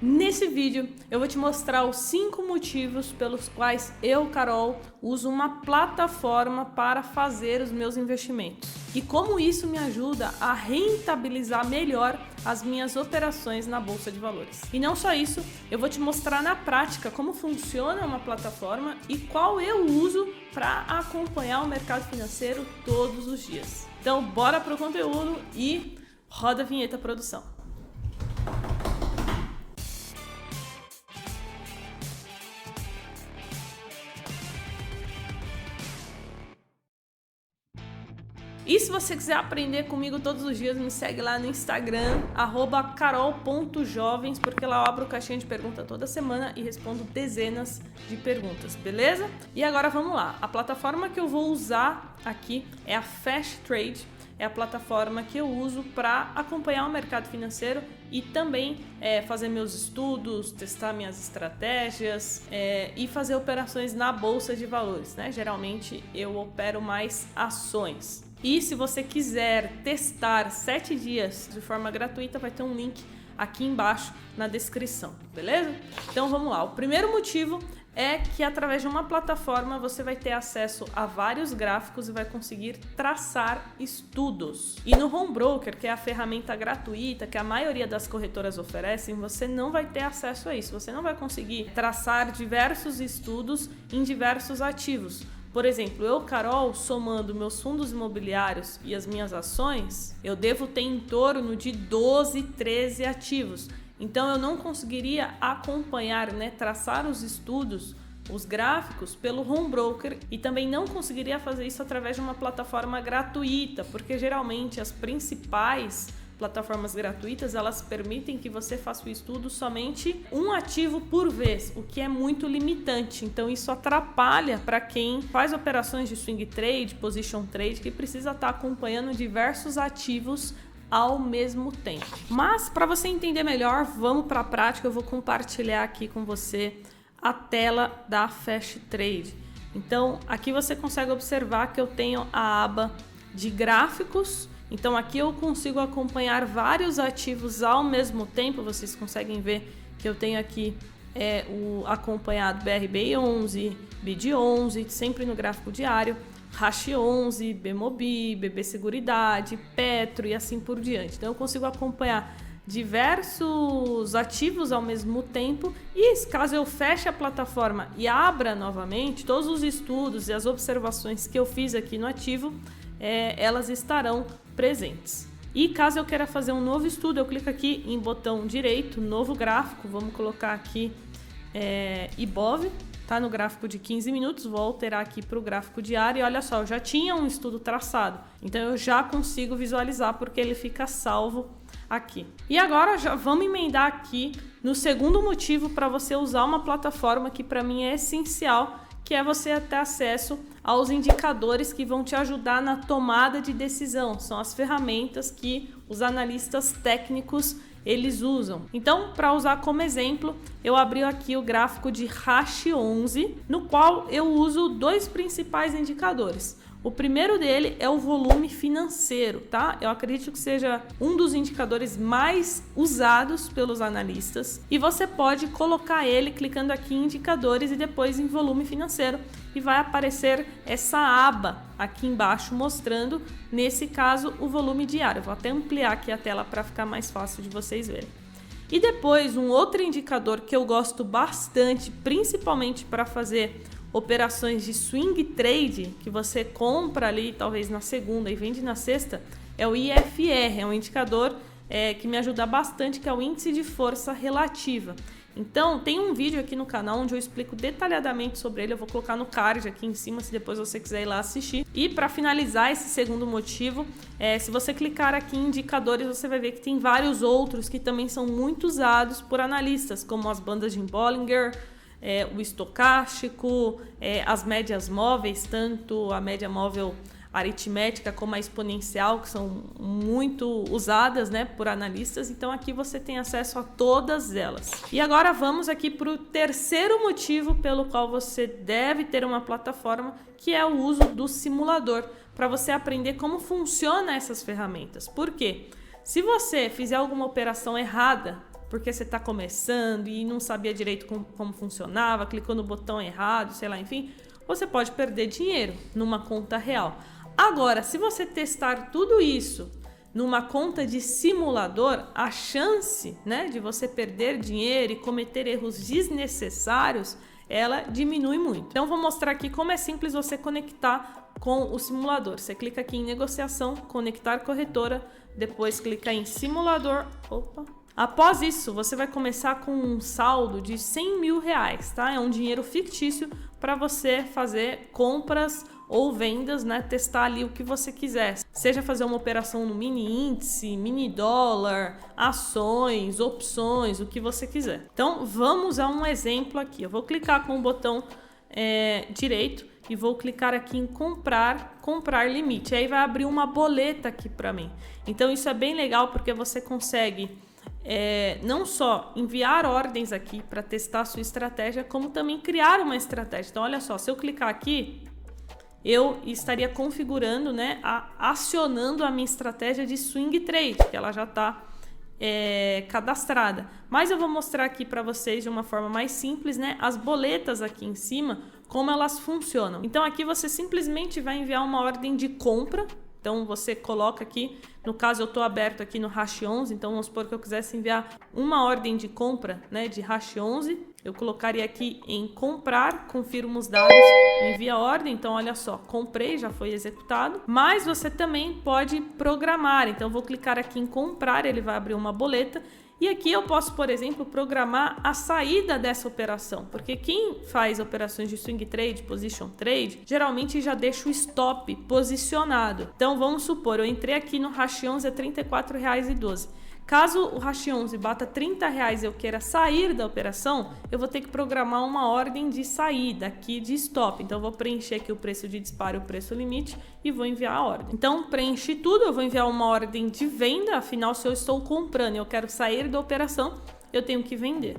Nesse vídeo eu vou te mostrar os cinco motivos pelos quais eu, Carol, uso uma plataforma para fazer os meus investimentos e como isso me ajuda a rentabilizar melhor as minhas operações na bolsa de valores. E não só isso, eu vou te mostrar na prática como funciona uma plataforma e qual eu uso para acompanhar o mercado financeiro todos os dias. Então, bora pro conteúdo e roda a vinheta produção. E se você quiser aprender comigo todos os dias, me segue lá no Instagram, carol.jovens, porque lá eu abro caixinha de pergunta toda semana e respondo dezenas de perguntas, beleza? E agora vamos lá. A plataforma que eu vou usar aqui é a Fast Trade. É a plataforma que eu uso para acompanhar o mercado financeiro e também é, fazer meus estudos, testar minhas estratégias é, e fazer operações na bolsa de valores. Né? Geralmente eu opero mais ações. E se você quiser testar 7 dias de forma gratuita, vai ter um link aqui embaixo na descrição, beleza? Então vamos lá. O primeiro motivo é que através de uma plataforma você vai ter acesso a vários gráficos e vai conseguir traçar estudos. E no Home Broker, que é a ferramenta gratuita que a maioria das corretoras oferecem, você não vai ter acesso a isso. Você não vai conseguir traçar diversos estudos em diversos ativos por exemplo, eu, Carol, somando meus fundos imobiliários e as minhas ações, eu devo ter em torno de 12, 13 ativos. Então eu não conseguiria acompanhar, né, traçar os estudos, os gráficos pelo home broker e também não conseguiria fazer isso através de uma plataforma gratuita, porque geralmente as principais plataformas gratuitas, elas permitem que você faça o estudo somente um ativo por vez, o que é muito limitante. Então isso atrapalha para quem faz operações de swing trade, position trade, que precisa estar tá acompanhando diversos ativos ao mesmo tempo. Mas para você entender melhor, vamos para a prática, eu vou compartilhar aqui com você a tela da Fast Trade. Então, aqui você consegue observar que eu tenho a aba de gráficos então aqui eu consigo acompanhar vários ativos ao mesmo tempo. Vocês conseguem ver que eu tenho aqui é, o acompanhado BRB11, BID11, sempre no gráfico diário, RASH11, BMOBI, BB Seguridade, Petro e assim por diante. Então eu consigo acompanhar diversos ativos ao mesmo tempo e caso eu feche a plataforma e abra novamente todos os estudos e as observações que eu fiz aqui no ativo, é, elas estarão presentes. E caso eu queira fazer um novo estudo, eu clico aqui em botão direito, novo gráfico, vamos colocar aqui é, IBOV, tá no gráfico de 15 minutos, vou alterar aqui para o gráfico diário e olha só, eu já tinha um estudo traçado, então eu já consigo visualizar porque ele fica salvo aqui. E agora já vamos emendar aqui no segundo motivo para você usar uma plataforma que para mim é essencial, que é você ter acesso aos indicadores que vão te ajudar na tomada de decisão. São as ferramentas que os analistas técnicos eles usam. Então, para usar como exemplo, eu abri aqui o gráfico de Hash 11, no qual eu uso dois principais indicadores. O primeiro dele é o volume financeiro, tá? Eu acredito que seja um dos indicadores mais usados pelos analistas e você pode colocar ele clicando aqui em indicadores e depois em volume financeiro e vai aparecer essa aba aqui embaixo mostrando, nesse caso, o volume diário. vou até ampliar aqui a tela para ficar mais fácil de vocês verem. E depois, um outro indicador que eu gosto bastante, principalmente para fazer operações de swing trade que você compra ali talvez na segunda e vende na sexta é o IFR, é um indicador é, que me ajuda bastante, que é o índice de força relativa. Então, tem um vídeo aqui no canal onde eu explico detalhadamente sobre ele. Eu vou colocar no card aqui em cima se depois você quiser ir lá assistir. E para finalizar esse segundo motivo, é, se você clicar aqui em indicadores, você vai ver que tem vários outros que também são muito usados por analistas, como as bandas de Bollinger, é, o estocástico, é, as médias móveis, tanto a média móvel aritmética como a exponencial, que são muito usadas né, por analistas. Então aqui você tem acesso a todas elas. E agora vamos aqui para o terceiro motivo pelo qual você deve ter uma plataforma, que é o uso do simulador, para você aprender como funciona essas ferramentas. Por quê? Se você fizer alguma operação errada porque você está começando e não sabia direito como, como funcionava, clicou no botão errado, sei lá, enfim, você pode perder dinheiro numa conta real. Agora, se você testar tudo isso numa conta de simulador, a chance né, de você perder dinheiro e cometer erros desnecessários ela diminui muito. Então vou mostrar aqui como é simples você conectar com o simulador. Você clica aqui em negociação, conectar corretora, depois clica em simulador. Opa! Após isso, você vai começar com um saldo de 100 mil reais, tá? É um dinheiro fictício para você fazer compras ou vendas, né? Testar ali o que você quiser. Seja fazer uma operação no mini índice, mini dólar, ações, opções, o que você quiser. Então vamos a um exemplo aqui. Eu vou clicar com o botão é, direito e vou clicar aqui em comprar, comprar limite. Aí vai abrir uma boleta aqui para mim. Então isso é bem legal porque você consegue é, não só enviar ordens aqui para testar a sua estratégia, como também criar uma estratégia. Então olha só, se eu clicar aqui, eu estaria configurando, né, a, acionando a minha estratégia de swing trade, que ela já está é, cadastrada. Mas eu vou mostrar aqui para vocês de uma forma mais simples, né, as boletas aqui em cima, como elas funcionam. Então aqui você simplesmente vai enviar uma ordem de compra então você coloca aqui, no caso eu estou aberto aqui no hash 11, então vamos supor que eu quisesse enviar uma ordem de compra, né, de hash 11, eu colocaria aqui em comprar, confirmo os dados, envia a ordem, então olha só, comprei, já foi executado, mas você também pode programar, então vou clicar aqui em comprar, ele vai abrir uma boleta e aqui eu posso, por exemplo, programar a saída dessa operação, porque quem faz operações de swing trade, position trade, geralmente já deixa o stop posicionado. Então vamos supor, eu entrei aqui no 11 a R$ 34,12. Caso o hash 11 bata 30 reais e eu queira sair da operação, eu vou ter que programar uma ordem de saída aqui de stop. Então, eu vou preencher aqui o preço de disparo o preço limite e vou enviar a ordem. Então, preenchi tudo, eu vou enviar uma ordem de venda, afinal, se eu estou comprando e eu quero sair da operação, eu tenho que vender.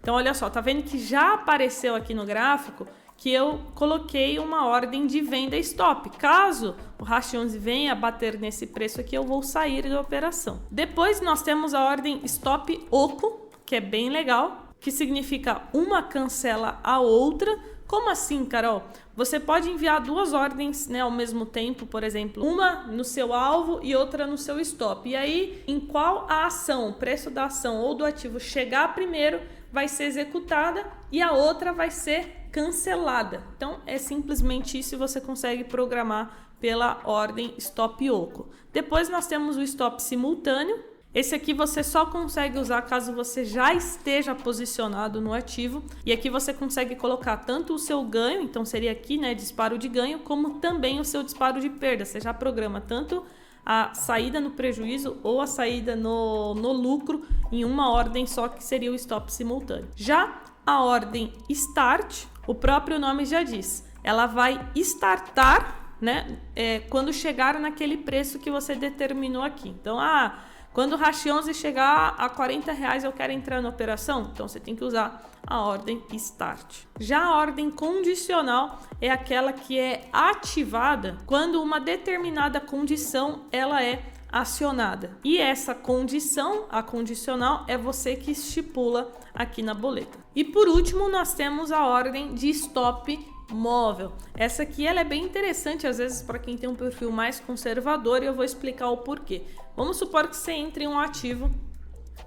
Então, olha só, tá vendo que já apareceu aqui no gráfico que eu coloquei uma ordem de venda stop. Caso o hash 11 venha bater nesse preço aqui, eu vou sair da operação. Depois nós temos a ordem stop oco, que é bem legal, que significa uma cancela a outra. Como assim, Carol? Você pode enviar duas ordens né, ao mesmo tempo, por exemplo, uma no seu alvo e outra no seu stop. E aí, em qual a ação, o preço da ação ou do ativo chegar primeiro, vai ser executada e a outra vai ser cancelada. Então é simplesmente isso você consegue programar pela ordem stop oco. Depois nós temos o stop simultâneo. Esse aqui você só consegue usar caso você já esteja posicionado no ativo. E aqui você consegue colocar tanto o seu ganho, então seria aqui, né, disparo de ganho, como também o seu disparo de perda. Você já programa tanto a saída no prejuízo ou a saída no, no lucro em uma ordem só, que seria o stop simultâneo. Já a ordem start, o próprio nome já diz, ela vai startar, né, é, quando chegar naquele preço que você determinou aqui. Então, ah, quando o hash 11 chegar a 40 reais eu quero entrar na operação, então você tem que usar a ordem start. Já a ordem condicional é aquela que é ativada quando uma determinada condição ela é acionada. E essa condição, a condicional, é você que estipula aqui na boleta. E por último, nós temos a ordem de stop móvel. Essa aqui ela é bem interessante às vezes para quem tem um perfil mais conservador e eu vou explicar o porquê. Vamos supor que você entre em um ativo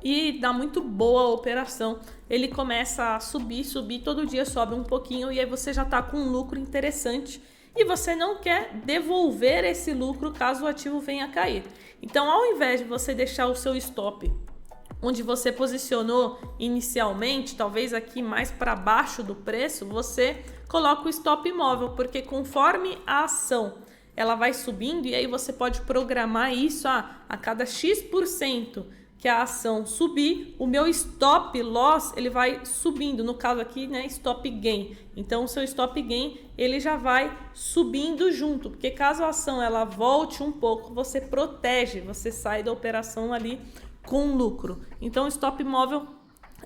e dá muito boa a operação. Ele começa a subir, subir, todo dia sobe um pouquinho e aí você já está com um lucro interessante e você não quer devolver esse lucro caso o ativo venha a cair. Então, ao invés de você deixar o seu stop onde você posicionou inicialmente, talvez aqui mais para baixo do preço, você coloca o stop imóvel, porque conforme a ação ela vai subindo e aí você pode programar isso a, a cada X% que a ação subir, o meu stop loss ele vai subindo, no caso aqui, né, stop gain. Então o seu stop gain ele já vai subindo junto, porque caso a ação ela volte um pouco, você protege, você sai da operação ali com lucro. Então stop móvel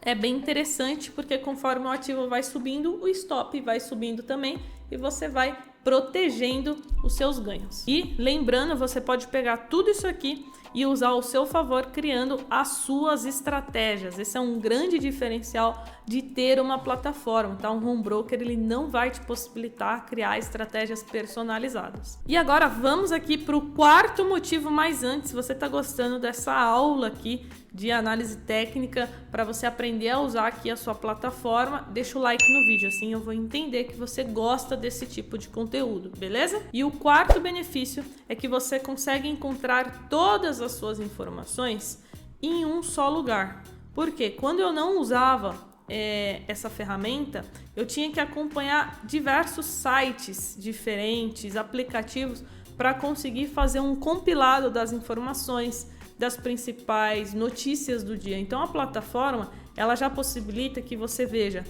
é bem interessante porque conforme o ativo vai subindo, o stop vai subindo também e você vai protegendo os seus ganhos. E lembrando, você pode pegar tudo isso aqui e usar ao seu favor, criando as suas estratégias. Esse é um grande diferencial de ter uma plataforma, tá? Um home broker ele não vai te possibilitar criar estratégias personalizadas. E agora vamos aqui para o quarto motivo, mas antes, se você está gostando dessa aula aqui de análise técnica para você aprender a usar aqui a sua plataforma, deixa o like no vídeo, assim eu vou entender que você gosta desse tipo de conteúdo, beleza? E o quarto benefício é que você consegue encontrar todas as suas informações em um só lugar. Porque quando eu não usava é, essa ferramenta, eu tinha que acompanhar diversos sites diferentes, aplicativos, para conseguir fazer um compilado das informações das principais notícias do dia. Então a plataforma ela já possibilita que você veja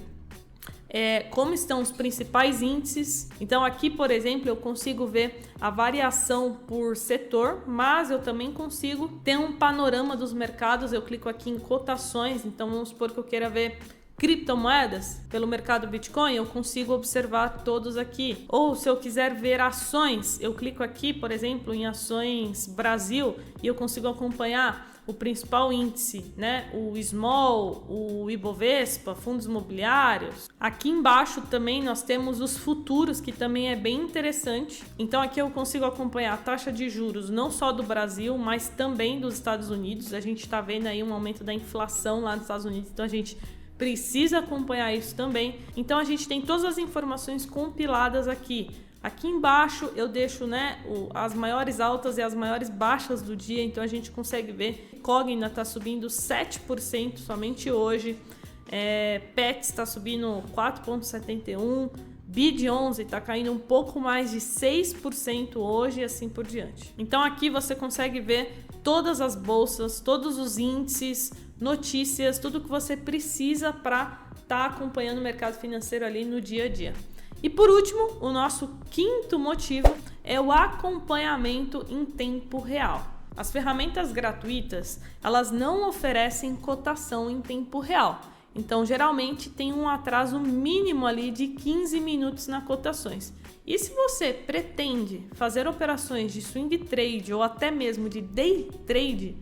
é, como estão os principais índices. Então aqui, por exemplo, eu consigo ver a variação por setor, mas eu também consigo ter um panorama dos mercados. Eu clico aqui em cotações, então vamos supor que eu queira ver criptomoedas pelo mercado Bitcoin, eu consigo observar todos aqui. Ou se eu quiser ver ações, eu clico aqui, por exemplo, em ações Brasil e eu consigo acompanhar o principal índice, né? O Small, o Ibovespa, fundos imobiliários. Aqui embaixo também nós temos os futuros, que também é bem interessante. Então aqui eu consigo acompanhar a taxa de juros não só do Brasil, mas também dos Estados Unidos. A gente está vendo aí um aumento da inflação lá nos Estados Unidos, então a gente precisa acompanhar isso também. Então a gente tem todas as informações compiladas aqui. Aqui embaixo eu deixo né, o, as maiores altas e as maiores baixas do dia, então a gente consegue ver. Cogna está subindo 7% somente hoje, é, PET está subindo 4,71%, BID11 está caindo um pouco mais de 6% hoje e assim por diante. Então aqui você consegue ver todas as bolsas, todos os índices, notícias, tudo que você precisa para estar tá acompanhando o mercado financeiro ali no dia a dia. E por último, o nosso quinto motivo é o acompanhamento em tempo real. As ferramentas gratuitas, elas não oferecem cotação em tempo real. Então, geralmente tem um atraso mínimo ali de 15 minutos nas cotações. E se você pretende fazer operações de swing trade ou até mesmo de day trade,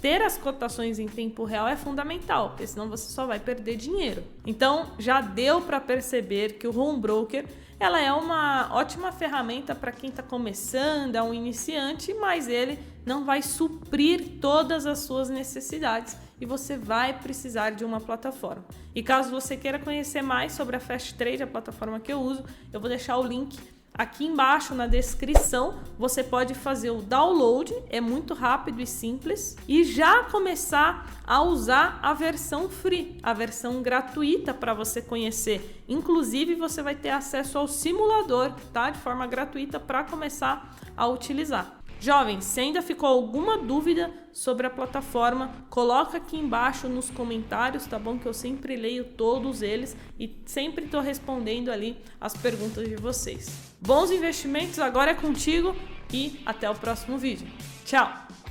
ter as cotações em tempo real é fundamental, porque senão você só vai perder dinheiro. Então, já deu para perceber que o home broker ela é uma ótima ferramenta para quem está começando, é um iniciante, mas ele não vai suprir todas as suas necessidades e você vai precisar de uma plataforma. E caso você queira conhecer mais sobre a Fast Trade, a plataforma que eu uso, eu vou deixar o link Aqui embaixo na descrição você pode fazer o download, é muito rápido e simples, e já começar a usar a versão free, a versão gratuita para você conhecer. Inclusive você vai ter acesso ao simulador, tá? De forma gratuita para começar a utilizar. Jovens, se ainda ficou alguma dúvida sobre a plataforma, coloca aqui embaixo nos comentários, tá bom? Que eu sempre leio todos eles e sempre estou respondendo ali as perguntas de vocês. Bons investimentos agora é contigo e até o próximo vídeo. Tchau!